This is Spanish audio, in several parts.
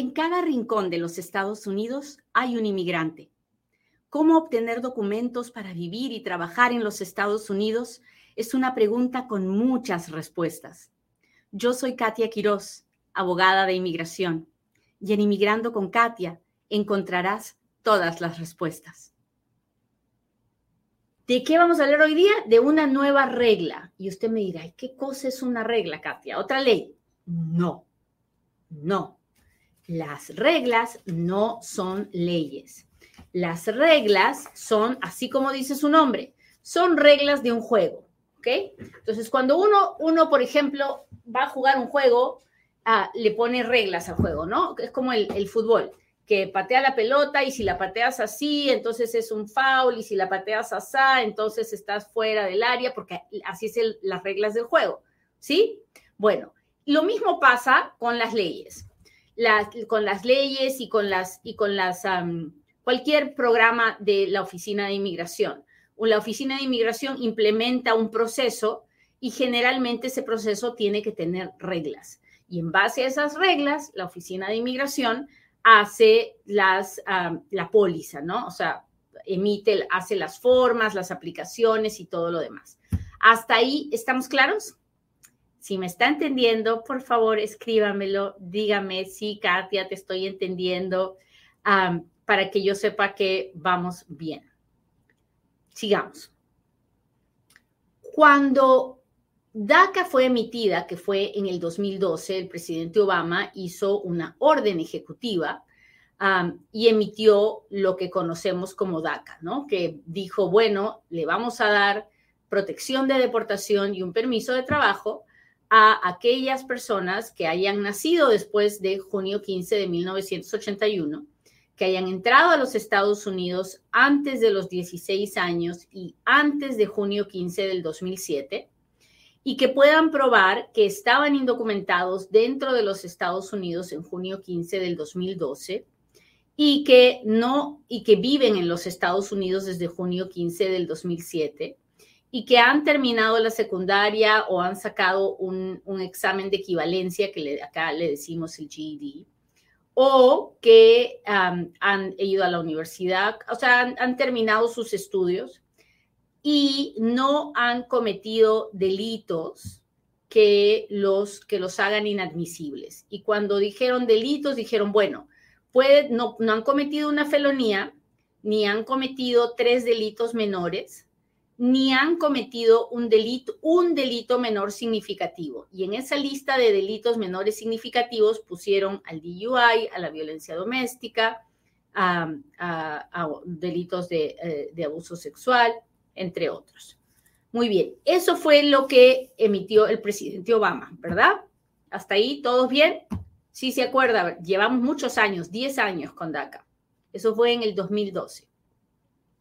En cada rincón de los Estados Unidos hay un inmigrante. ¿Cómo obtener documentos para vivir y trabajar en los Estados Unidos? Es una pregunta con muchas respuestas. Yo soy Katia Quiroz, abogada de inmigración, y en Inmigrando con Katia encontrarás todas las respuestas. ¿De qué vamos a hablar hoy día? De una nueva regla. Y usted me dirá, ¿qué cosa es una regla, Katia? ¿Otra ley? No, no. Las reglas no son leyes. Las reglas son, así como dice su nombre, son reglas de un juego. ¿Ok? Entonces, cuando uno, uno por ejemplo, va a jugar un juego, ah, le pone reglas al juego, ¿no? Es como el, fútbol que patea la pelota y si la pateas así, entonces es un foul y si la pateas así, entonces estás fuera del área porque así es las reglas del juego, ¿sí? Bueno, lo mismo pasa con las leyes, con las leyes y con las, y con las, cualquier programa de la Oficina de Inmigración. La Oficina de Inmigración implementa un proceso y generalmente ese proceso tiene que tener reglas. Y en base a esas reglas, la Oficina de Inmigración hace las, la póliza, ¿no? O sea, emite, hace las formas, las aplicaciones y todo lo demás. ¿Hasta ahí estamos claros? Si me está entendiendo, por favor, escríbamelo, dígame, sí, Katia, te estoy entendiendo, para que yo sepa que vamos bien. Sigamos. Cuando DACA fue emitida, que fue en el 2012, el presidente Obama hizo una orden ejecutiva y emitió lo que conocemos como DACA, ¿no? Que dijo, bueno, le vamos a dar protección de deportación y un permiso de trabajo a aquellas personas que hayan nacido después de junio 15 de 1981, que hayan entrado a los Estados Unidos antes de los 16 años y antes de junio 15 del 2007 y que puedan probar que estaban indocumentados dentro de los Estados Unidos en junio 15 del 2012 y que no y que viven en los Estados Unidos desde junio 15 del 2007 y que han terminado la secundaria o han sacado un, examen de equivalencia que acá le decimos el GED o que han ido a la universidad, o sea, han terminado sus estudios y no han cometido delitos que los, que los hagan inadmisibles. Y cuando dijeron delitos, dijeron, bueno, no, no han cometido una felonía, ni han cometido tres delitos menores, ni han cometido un delito, un delito menor significativo. Y en esa lista de delitos menores significativos pusieron al DUI, a la violencia doméstica, a, delitos de, eh, de abuso sexual, entre otros. Muy bien, eso fue lo que emitió el presidente Obama, ¿verdad? Hasta ahí, ¿todos bien? Sí, se acuerda, llevamos muchos años, 10 años con DACA. Eso fue en el 2012.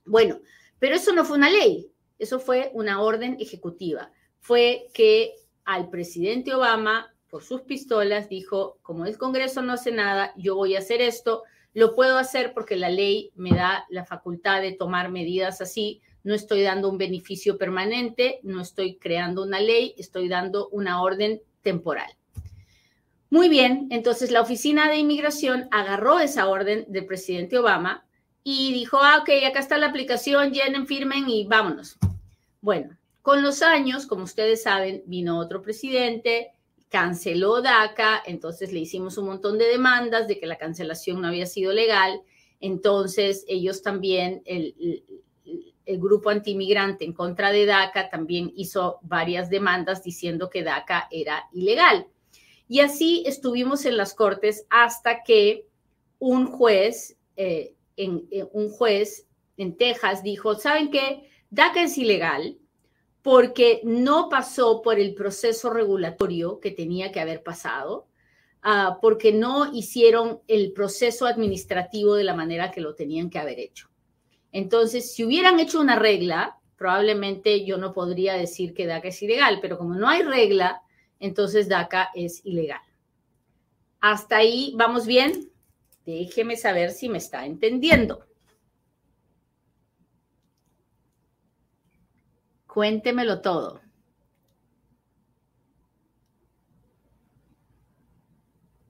Bueno, pero eso no fue una ley, eso fue una orden ejecutiva. Fue que al presidente Obama, por sus pistolas, dijo, como el Congreso no hace nada, yo voy a hacer esto, lo puedo hacer porque la ley me da la facultad de tomar medidas así, no estoy dando un beneficio permanente, no estoy creando una ley, estoy dando una orden temporal. Muy bien, entonces la Oficina de Inmigración agarró esa orden del presidente Obama y dijo, ah, ok, acá está la aplicación, llenen, firmen y vámonos. Bueno, con los años, como ustedes saben, vino otro presidente, canceló DACA, entonces le hicimos un montón de demandas de que la cancelación no había sido legal, entonces ellos también, el, el grupo antimigrante en contra de DACA también hizo varias demandas diciendo que DACA era ilegal. Y así estuvimos en las cortes hasta que un juez, eh, en, eh, un juez en Texas dijo, ¿saben qué? DACA es ilegal porque no pasó por el proceso regulatorio que tenía que haber pasado, ah, porque no hicieron el proceso administrativo de la manera que lo tenían que haber hecho. Entonces, si hubieran hecho una regla, probablemente yo no podría decir que DACA es ilegal, pero como no hay regla, entonces DACA es ilegal. Hasta ahí, ¿vamos bien? Déjeme saber si me está entendiendo. Cuéntemelo todo.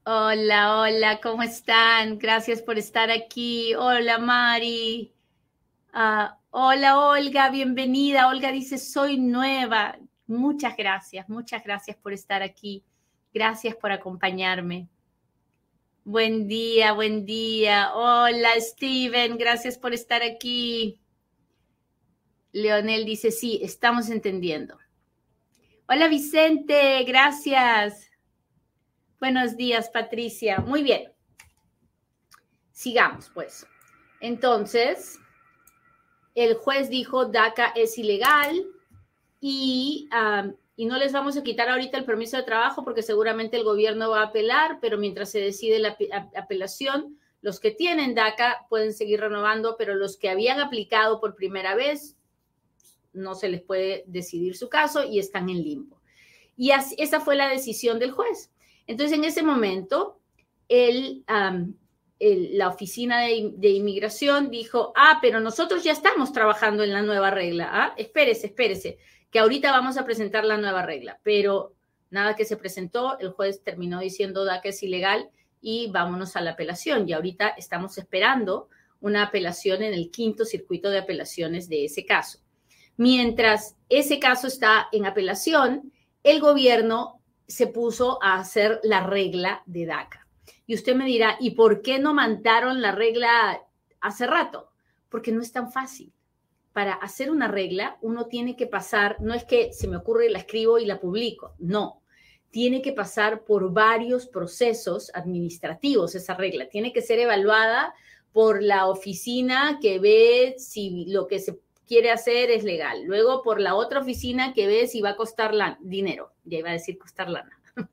Hola, hola, ¿cómo están? Gracias por estar aquí. Hola, Mari. Uh, hola, Olga, bienvenida. Olga dice, soy nueva. Muchas gracias, muchas gracias por estar aquí. Gracias por acompañarme. Buen día, buen día. Hola, Steven, gracias por estar aquí. Leonel dice, sí, estamos entendiendo. Hola, Vicente, gracias. Buenos días, Patricia. Muy bien. Sigamos, pues. Entonces, el juez dijo DACA es ilegal y, y, no les vamos a quitar ahorita el permiso de trabajo porque seguramente el gobierno va a apelar, pero mientras se decide la apelación, los que tienen DACA pueden seguir renovando, pero los que habían aplicado por primera vez no se les puede decidir su caso y están en limbo. Y esa fue la decisión del juez. Entonces, en ese momento, la oficina de, inmigración dijo, ah, pero nosotros ya estamos trabajando en la nueva regla. Ah, espérese, espérese, que ahorita vamos a presentar la nueva regla. Pero nada que se presentó, el juez terminó diciendo que es ilegal y vámonos a la apelación. Y ahorita estamos esperando una apelación en el quinto circuito de apelaciones de ese caso. Mientras ese caso está en apelación, el gobierno se puso a hacer la regla de DACA. Y usted me dirá, ¿y por qué no mandaron la regla hace rato? Porque no es tan fácil. Para hacer una regla, uno tiene que pasar, no es que se me ocurre, la escribo y la publico, no. Tiene que pasar por varios procesos administrativos esa regla. Tiene que ser evaluada por la oficina que ve si lo que se quiere hacer es legal. Luego por la otra oficina que ve si va a costar dinero. Ya iba a decir costar lana.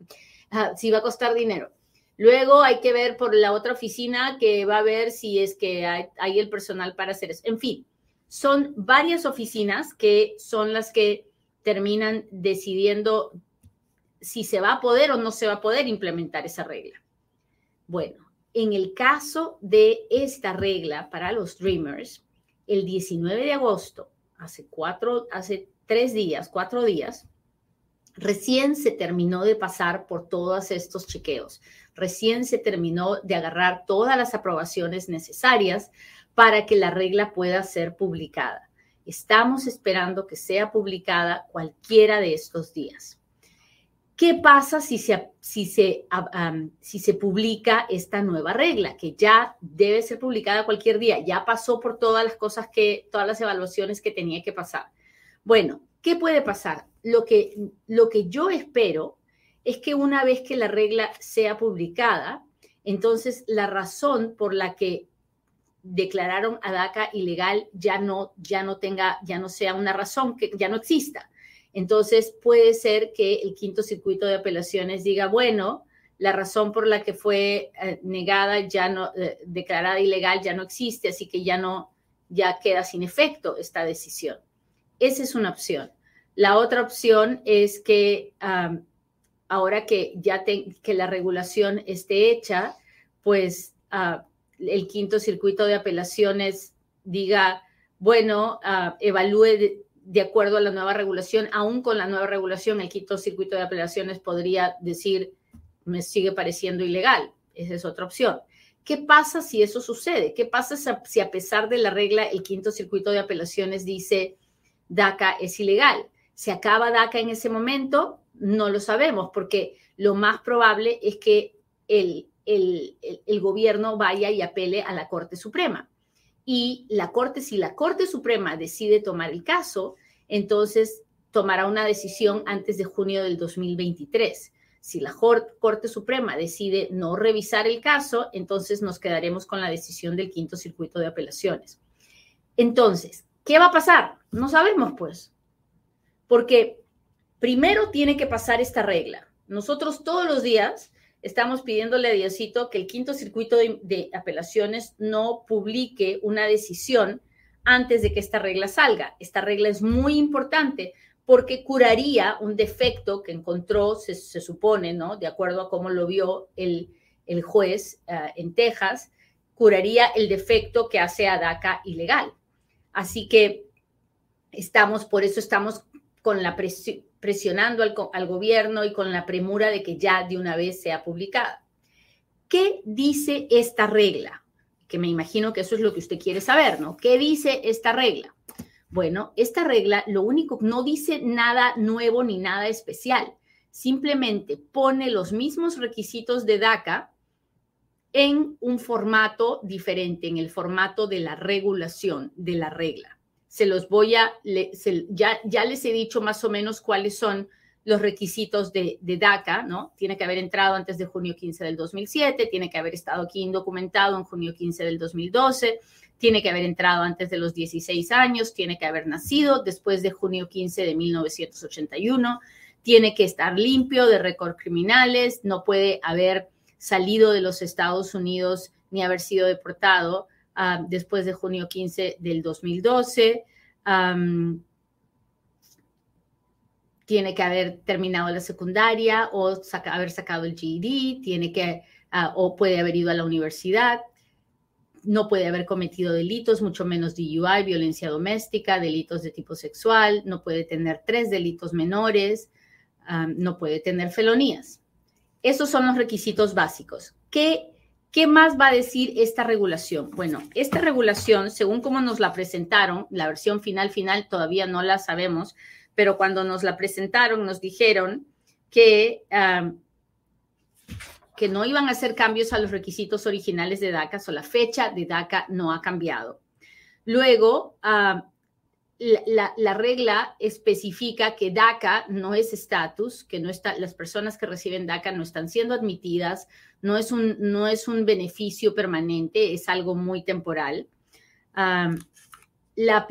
Ah, si va a costar dinero. Luego hay que ver por la otra oficina que va a ver si es que hay, hay, el personal para hacer eso. En fin, son varias oficinas que son las que terminan decidiendo si se va a poder o no se va a poder implementar esa regla. Bueno, en el caso de esta regla para los Dreamers, el 19 de agosto, hace cuatro, hace tres días, cuatro días, recién se terminó de pasar por todos estos chequeos, recién se terminó de agarrar todas las aprobaciones necesarias para que la regla pueda ser publicada. Estamos esperando que sea publicada cualquiera de estos días. ¿Qué pasa si se, si, se, si se publica esta nueva regla, que ya debe ser publicada cualquier día? Ya pasó por todas las cosas que, todas las evaluaciones que tenía que pasar. Bueno, ¿qué puede pasar? Lo que, lo que yo espero es que una vez que la regla sea publicada, entonces la razón por la que declararon a DACA ilegal ya no, ya no tenga, ya no sea una razón, que ya no exista entonces puede ser que el quinto circuito de apelaciones diga, bueno, la razón por la que fue eh, negada ya no, eh, declarada ilegal ya no existe, así que ya no, ya queda sin efecto esta decisión. Esa es una opción. La otra opción es que ahora que ya que la regulación esté hecha, pues ah, el quinto circuito de apelaciones diga, bueno, uh, evalúe de acuerdo a la nueva regulación, aún con la nueva regulación, el quinto circuito de apelaciones podría decir, me sigue pareciendo ilegal. Esa es otra opción. ¿Qué pasa si eso sucede? ¿Qué pasa si a pesar de la regla el quinto circuito de apelaciones dice DACA es ilegal? ¿Se acaba DACA en ese momento? No lo sabemos, porque lo más probable es que el, el, el gobierno vaya y apele a la Corte Suprema y la Corte, si la Corte Suprema decide tomar el caso, entonces tomará una decisión antes de junio del 2023. Si la Corte Suprema decide no revisar el caso, entonces nos quedaremos con la decisión del quinto circuito de apelaciones. Entonces, ¿qué va a pasar? No sabemos, pues, porque primero tiene que pasar esta regla. Nosotros todos los días estamos pidiéndole a Diosito que el quinto circuito de, apelaciones no publique una decisión antes de que esta regla salga. Esta regla es muy importante porque curaría un defecto que encontró, se, supone, ¿no? De acuerdo a cómo lo vio el, juez ah, en Texas, curaría el defecto que hace a DACA ilegal. Así que estamos, por eso estamos con la presión presionando al, gobierno y con la premura de que ya de una vez sea publicada. ¿Qué dice esta regla? Que me imagino que eso es lo que usted quiere saber, ¿no? ¿Qué dice esta regla? Bueno, esta regla lo único, no dice nada nuevo ni nada especial, simplemente pone los mismos requisitos de DACA en un formato diferente, en el formato de la regulación de la regla. Se los voy a, ya, ya les he dicho más o menos cuáles son los requisitos de, DACA, ¿no? Tiene que haber entrado antes de junio 15 del 2007, tiene que haber estado aquí indocumentado en junio 15 del 2012, tiene que haber entrado antes de los 16 años, tiene que haber nacido después de junio 15 de 1981, tiene que estar limpio de récord criminales, no puede haber salido de los Estados Unidos ni haber sido deportado después de junio 15 del 2012. tiene que haber terminado la secundaria o haber sacado el GED, tiene que, ah, o puede haber ido a la universidad, no puede haber cometido delitos, mucho menos DUI, violencia doméstica, delitos de tipo sexual, no puede tener tres delitos menores, no puede tener felonías. Esos son los requisitos básicos. ¿Qué, ¿Qué más va a decir esta regulación? Bueno, esta regulación, según como nos la presentaron, la versión final final todavía no la sabemos, pero cuando nos la presentaron nos dijeron que, que no iban a hacer cambios a los requisitos originales de DACA, o la fecha de DACA no ha cambiado. Luego, la, regla especifica que DACA no es estatus, que no está, las personas que reciben DACA no están siendo admitidas, no es un, no es un beneficio permanente, es algo muy temporal. la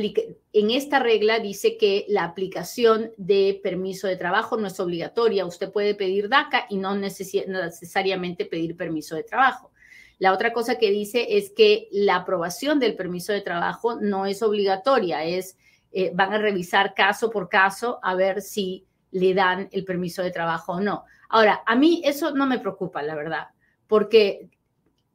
en esta regla dice que la aplicación de permiso de trabajo no es obligatoria. Usted puede pedir DACA y no necesariamente pedir permiso de trabajo. La otra cosa que dice es que la aprobación del permiso de trabajo no es obligatoria, es eh, van a revisar caso por caso a ver si le dan el permiso de trabajo o no. Ahora, a mí eso no me preocupa, la verdad, porque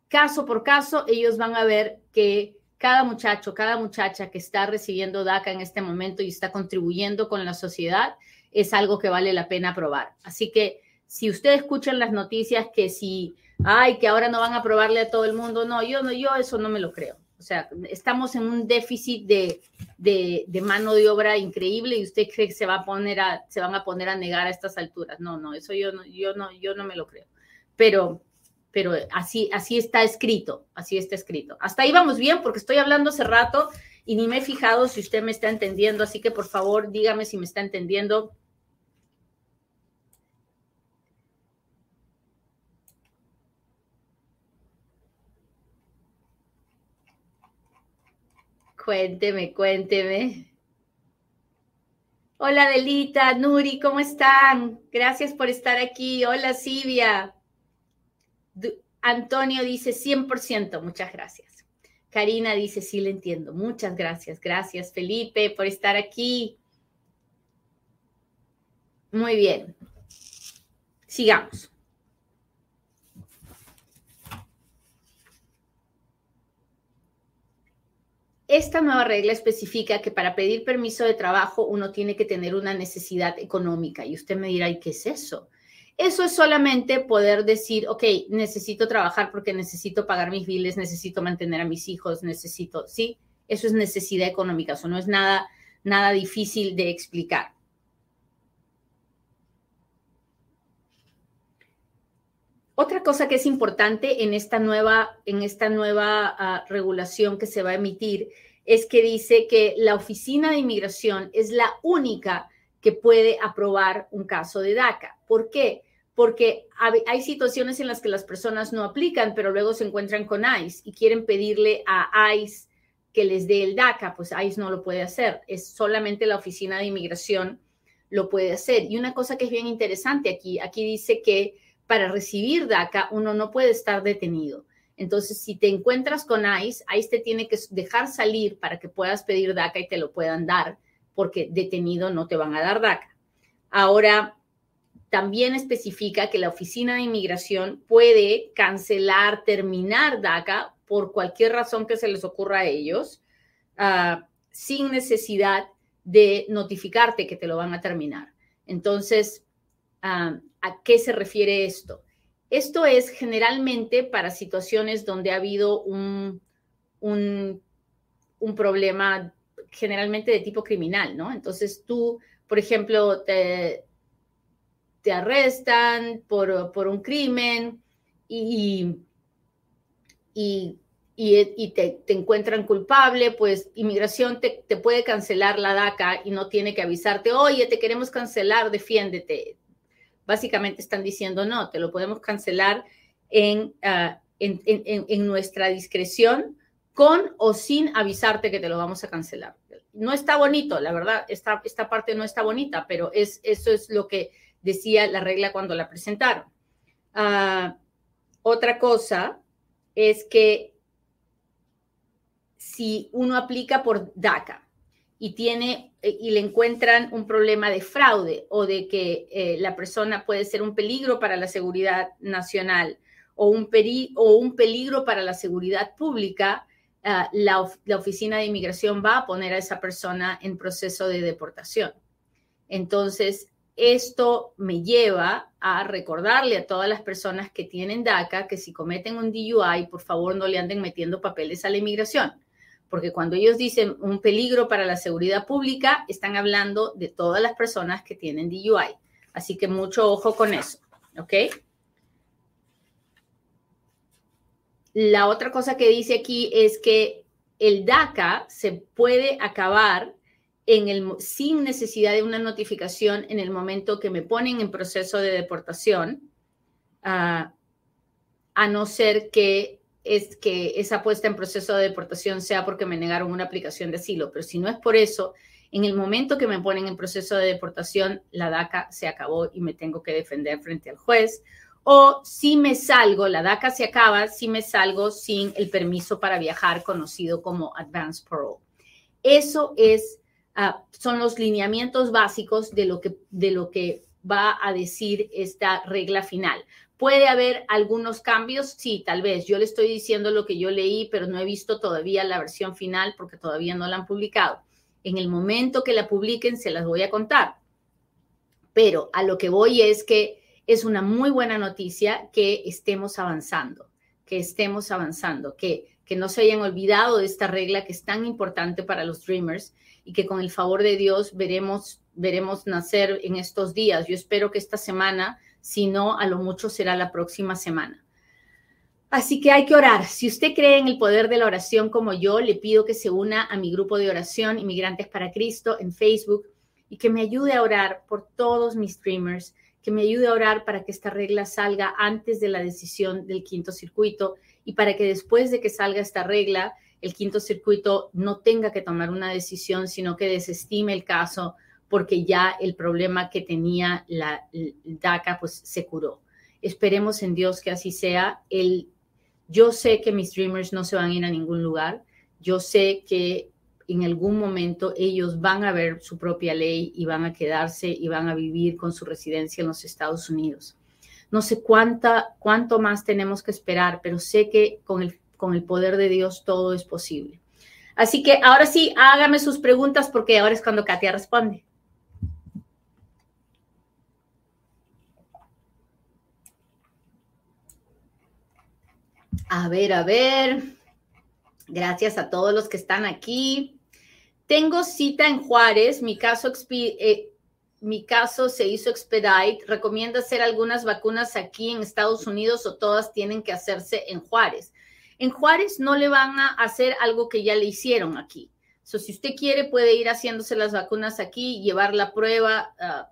caso por caso ellos van a ver que cada muchacho, cada muchacha que está recibiendo DACA en este momento y está contribuyendo con la sociedad es algo que vale la pena aprobar. Así que si ustedes escuchan las noticias que si, ay, que ahora no van a aprobarle a todo el mundo, no, yo no, yo eso no me lo creo. O sea, estamos en un déficit de, de, mano de obra increíble y usted cree que se, va a poner a, se van a poner a negar a estas alturas. No, no, eso yo no, yo no, yo no me lo creo. Pero, pero así, así está escrito, así está escrito. Hasta ahí vamos bien porque estoy hablando hace rato y ni me he fijado si usted me está entendiendo, así que por favor dígame si me está entendiendo Cuénteme, cuénteme. Hola Delita, Nuri, ¿cómo están? Gracias por estar aquí. Hola Silvia. Antonio dice 100%, muchas gracias. Karina dice, sí le entiendo. Muchas gracias. Gracias Felipe por estar aquí. Muy bien. Sigamos. Esta nueva regla especifica que para pedir permiso de trabajo uno tiene que tener una necesidad económica. Y usted me dirá, ¿y qué es eso? Eso es solamente poder decir, ok, necesito trabajar porque necesito pagar mis biles, necesito mantener a mis hijos, necesito, ¿sí? Eso es necesidad económica, eso no es nada, nada difícil de explicar. Otra cosa que es importante en esta nueva, en esta nueva ah, regulación que se va a emitir es que dice que la Oficina de Inmigración es la única que puede aprobar un caso de DACA. ¿Por qué? Porque hay situaciones en las que las personas no aplican, pero luego se encuentran con ICE y quieren pedirle a ICE que les dé el DACA, pues ICE no lo puede hacer, es solamente la Oficina de Inmigración lo puede hacer. Y una cosa que es bien interesante aquí, aquí dice que para recibir DACA uno no puede estar detenido. Entonces, si te encuentras con ICE, ICE te tiene que dejar salir para que puedas pedir DACA y te lo puedan dar, porque detenido no te van a dar DACA. Ahora, también especifica que la Oficina de Inmigración puede cancelar, terminar DACA por cualquier razón que se les ocurra a ellos, ah, sin necesidad de notificarte que te lo van a terminar. Entonces, ah, ¿A qué se refiere esto? esto es generalmente para situaciones donde ha habido un, un, un problema generalmente de tipo criminal, ¿no? Entonces tú, por ejemplo, te, te arrestan por, por, un crimen y, y, y te, te, encuentran culpable, pues inmigración te, te, puede cancelar la DACA y no tiene que avisarte, oye, te queremos cancelar, defiéndete. Básicamente están diciendo, no, te lo podemos cancelar en, uh, en, en, nuestra discreción con o sin avisarte que te lo vamos a cancelar. No está bonito, la verdad, esta, esta parte no está bonita, pero es, eso es lo que decía la regla cuando la presentaron. Uh, otra cosa es que si uno aplica por DACA y tiene y le encuentran un problema de fraude o de que eh, la persona puede ser un peligro para la seguridad nacional o un, o un peligro para la seguridad pública, uh, la, la, oficina de inmigración va a poner a esa persona en proceso de deportación. Entonces, esto me lleva a recordarle a todas las personas que tienen DACA que si cometen un DUI, por favor no le anden metiendo papeles a la inmigración, porque cuando ellos dicen un peligro para la seguridad pública, están hablando de todas las personas que tienen DUI. Así que mucho ojo con eso, ¿ok? La otra cosa que dice aquí es que el DACA se puede acabar en el, sin necesidad de una notificación en el momento que me ponen en proceso de deportación, uh, a no ser que, es, que esa puesta en proceso de deportación sea porque me negaron una aplicación de asilo. Pero si no es por eso, en el momento que me ponen en proceso de deportación, la DACA se acabó y me tengo que defender frente al juez o si me salgo, la DACA se acaba, si me salgo sin el permiso para viajar conocido como Advance Parole. Eso es, uh, son los lineamientos básicos de lo, que, de lo que va a decir esta regla final. ¿Puede haber algunos cambios? Sí, tal vez. Yo le estoy diciendo lo que yo leí, pero no he visto todavía la versión final porque todavía no la han publicado. En el momento que la publiquen, se las voy a contar. Pero a lo que voy es que es una muy buena noticia que estemos avanzando, que estemos avanzando, que, que no se hayan olvidado de esta regla que es tan importante para los Dreamers y que con el favor de Dios veremos, veremos nacer en estos días. Yo espero que esta semana, si no, a lo mucho será la próxima semana. Así que hay que orar. Si usted cree en el poder de la oración como yo, le pido que se una a mi grupo de oración Inmigrantes para Cristo en Facebook y que me ayude a orar por todos mis streamers que me ayude a orar para que esta regla salga antes de la decisión del quinto circuito y para que después de que salga esta regla, el quinto circuito no tenga que tomar una decisión, sino que desestime el caso porque ya el problema que tenía la, DACA pues se curó. Esperemos en Dios que así sea. El, yo sé que mis dreamers no se van a ir a ningún lugar. Yo sé que en algún momento ellos van a ver su propia ley y van a quedarse y van a vivir con su residencia en los Estados Unidos. No sé cuánta, cuánto más tenemos que esperar, pero sé que con el, con el poder de Dios todo es posible. Así que ahora sí, hágame sus preguntas porque ahora es cuando Katia responde. A ver, a ver. Gracias a todos los que están aquí. Tengo cita en Juárez, mi caso, eh, mi caso se hizo expedite. ¿Recomienda hacer algunas vacunas aquí en Estados Unidos o todas tienen que hacerse en Juárez? En Juárez no le van a hacer algo que ya le hicieron aquí. So, si usted quiere, puede ir haciéndose las vacunas aquí, llevar la prueba, uh,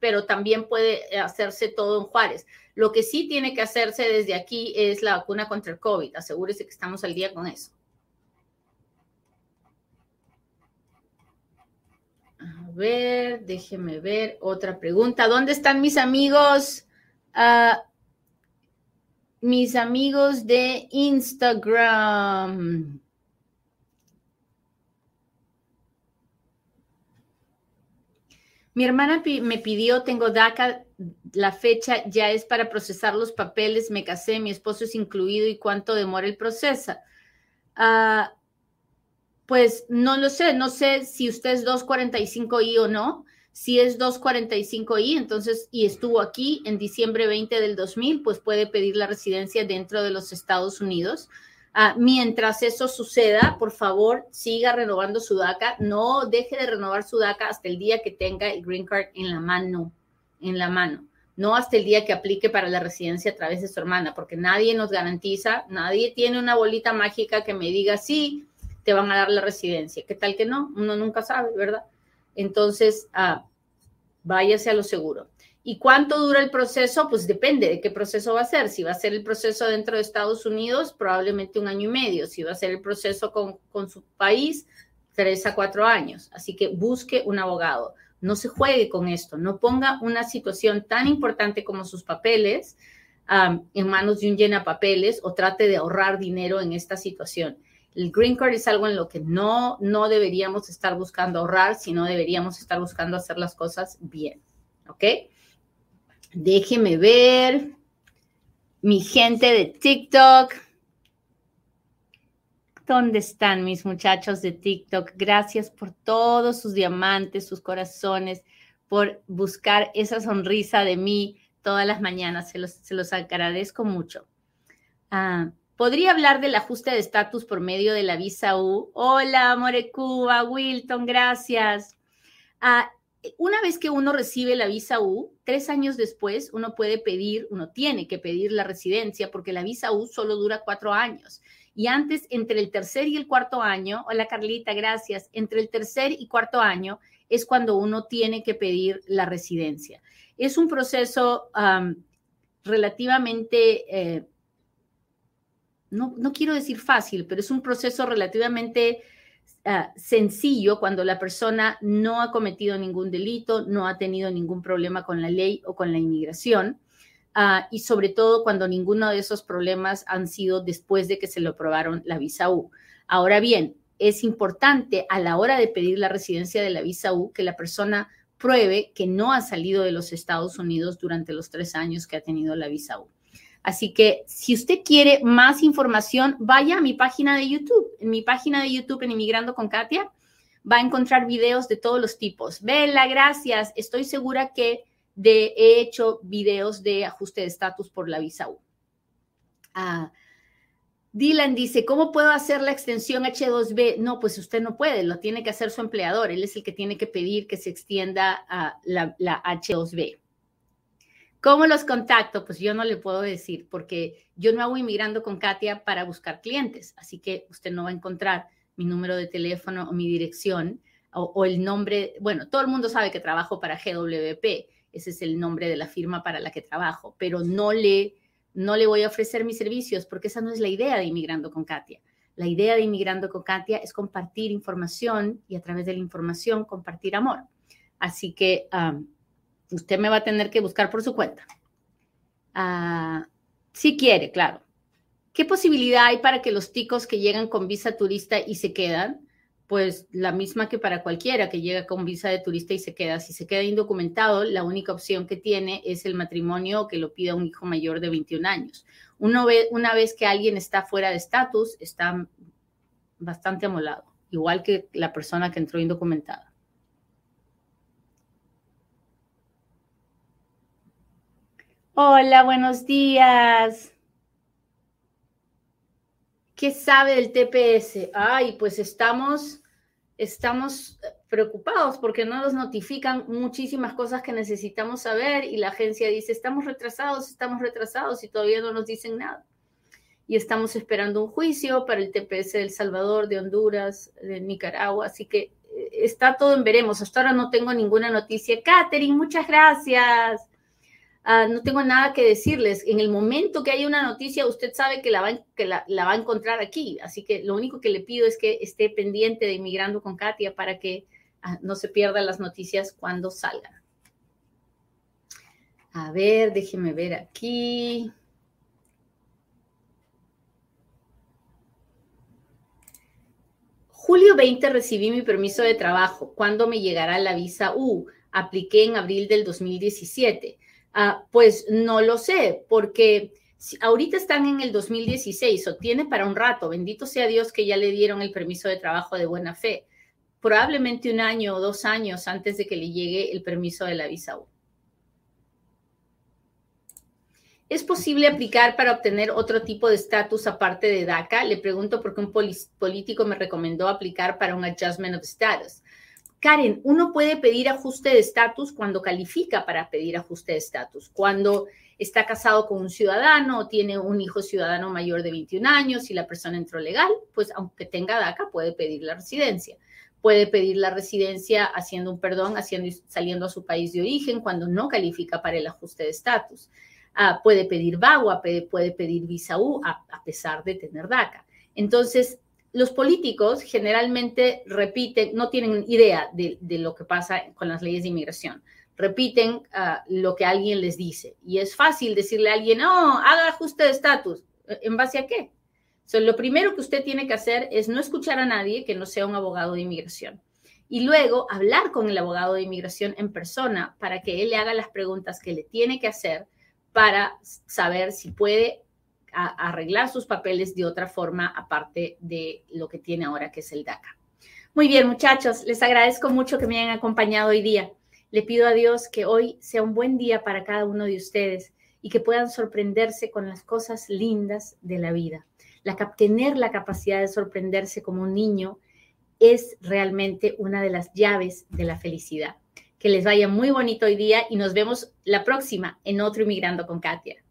pero también puede hacerse todo en Juárez. Lo que sí tiene que hacerse desde aquí es la vacuna contra el COVID. Asegúrese que estamos al día con eso. A ver, déjeme ver otra pregunta. ¿Dónde están mis amigos? Uh, mis amigos de Instagram. Mi hermana me pidió, tengo DACA, la fecha ya es para procesar los papeles, me casé, mi esposo es incluido y cuánto demora el proceso. Uh, pues no lo sé, no sé si usted es 245i o no. Si es 245I, entonces, y estuvo aquí en diciembre 20 del 2000, pues puede pedir la residencia dentro de los Estados Unidos. Ah, mientras eso suceda, por favor, siga renovando su DACA. No deje de renovar su DACA hasta el día que tenga el Green Card en la mano, en la mano. No hasta el día que aplique para la residencia a través de su hermana, porque nadie nos garantiza, nadie tiene una bolita mágica que me diga, sí, te van a dar la residencia. ¿Qué tal que no? Uno nunca sabe, ¿verdad? Entonces, ah, váyase a lo seguro. ¿Y cuánto dura el proceso? Pues depende de qué proceso va a ser. Si va a ser el proceso dentro de Estados Unidos, probablemente un año y medio. Si va a ser el proceso con, con su país, tres a cuatro años. Así que busque un abogado. No se juegue con esto. No ponga una situación tan importante como sus papeles en manos de un llena papeles o trate de ahorrar dinero en esta situación. El green card es algo en lo que no, no deberíamos estar buscando ahorrar, sino deberíamos estar buscando hacer las cosas bien. ¿Ok? Déjeme ver. Mi gente de TikTok. ¿Dónde están mis muchachos de TikTok? Gracias por todos sus diamantes, sus corazones, por buscar esa sonrisa de mí todas las mañanas. Se los, se los agradezco mucho. Ah, ¿Podría hablar del ajuste de estatus por medio de la visa U? Hola, Cuba, Wilton, gracias. Ah, una vez que uno recibe la visa U, tres años después uno puede pedir, uno tiene que pedir la residencia porque la visa U solo dura cuatro años. Y antes, entre el tercer y el cuarto año, hola Carlita, gracias, entre el tercer y cuarto año es cuando uno tiene que pedir la residencia. Es un proceso relativamente, eh, no, no quiero decir fácil, pero es un proceso relativamente Ah, sencillo cuando la persona no ha cometido ningún delito, no ha tenido ningún problema con la ley o con la inmigración. Ah, y sobre todo cuando ninguno de esos problemas han sido después de que se lo aprobaron la visa U. Ahora bien, es importante a la hora de pedir la residencia de la visa U que la persona pruebe que no ha salido de los Estados Unidos durante los tres años que ha tenido la visa U. Así que si usted quiere más información, vaya a mi página de YouTube. En mi página de YouTube, en Inmigrando con Katia, va a encontrar videos de todos los tipos. Bella, gracias. Estoy segura que de, he hecho videos de ajuste de estatus por la visa U. Ah, Dylan dice, ¿cómo puedo hacer la extensión H2B? No, pues usted no puede, lo tiene que hacer su empleador. Él es el que tiene que pedir que se extienda a la H2B. ¿Cómo los contacto? Pues yo no le puedo decir porque yo no hago inmigrando con Katia para buscar clientes, así que usted no va a encontrar mi número de teléfono o mi dirección o, el nombre. Bueno, todo el mundo sabe que trabajo para GWP, ese es el nombre de la firma para la que trabajo, pero no le, no le voy a ofrecer mis servicios porque esa no es la idea de inmigrando con Katia. La idea de inmigrando con Katia es compartir información y a través de la información compartir amor. Así que usted me va a tener que buscar por su cuenta. Ah, si quiere, claro. ¿Qué posibilidad hay para que los ticos que llegan con visa turista y se quedan? Pues la misma que para cualquiera que llega con visa de turista y se queda. Si se queda indocumentado, la única opción que tiene es el matrimonio que lo pida un hijo mayor de 21 años. Una vez que alguien está fuera de estatus, está bastante amolado, igual que la persona que entró indocumentada. Hola, buenos días. ¿Qué sabe del TPS? Ay, pues estamos, estamos preocupados porque no nos notifican muchísimas cosas que necesitamos saber y la agencia dice, estamos retrasados, estamos retrasados y todavía no nos dicen nada. Y estamos esperando un juicio para el TPS de El Salvador, de Honduras, de Nicaragua, así que eh, está todo en veremos. Hasta ahora no tengo ninguna noticia. Catherine, muchas gracias. Ah, no tengo nada que decirles. En el momento que haya una noticia, usted sabe que la, va, que la, va a encontrar aquí. Así que lo único que le pido es que esté pendiente de Inmigrando con Katia para que ah, no se pierdan las noticias cuando salgan. A ver, déjeme ver aquí. Julio 20 recibí mi permiso de trabajo. ¿Cuándo me llegará la visa U? Apliqué en abril del 2017. Ah, pues no lo sé, porque ahorita están en el 2016 o tiene para un rato, bendito sea Dios que ya le dieron el permiso de trabajo de buena fe, probablemente un año o dos años antes de que le llegue el permiso de la visa U. ¿Es posible aplicar para obtener otro tipo de estatus aparte de DACA? Le pregunto porque un político me recomendó aplicar para un Adjustment of Status. Karen, uno puede pedir ajuste de estatus cuando califica para pedir ajuste de estatus, cuando está casado con un ciudadano o tiene un hijo ciudadano mayor de 21 años y la persona entró legal, pues aunque tenga DACA puede pedir la residencia. Puede pedir la residencia haciendo un perdón, haciendo, saliendo a su país de origen cuando no califica para el ajuste de estatus. Ah, puede pedir VAWA, puede, pedir visa U a, pesar de tener DACA. Entonces, los políticos generalmente repiten, no tienen idea de, lo que pasa con las leyes de inmigración. Repiten ah, lo que alguien les dice. Y es fácil decirle a alguien, no, haga ajuste de estatus. ¿En base a qué? lo primero que usted tiene que hacer es no escuchar a nadie que no sea un abogado de inmigración. Y luego hablar con el abogado de inmigración en persona para que él le haga las preguntas que le tiene que hacer para saber si puede arreglar sus papeles de otra forma aparte de lo que tiene ahora, que es el DACA. Muy bien, muchachos, les agradezco mucho que me hayan acompañado hoy día. Le pido a Dios que hoy sea un buen día para cada uno de ustedes y que puedan sorprenderse con las cosas lindas de la vida. La, tener la capacidad de sorprenderse como un niño es realmente una de las llaves de la felicidad. Que les vaya muy bonito hoy día y nos vemos la próxima en otro Inmigrando con Katia.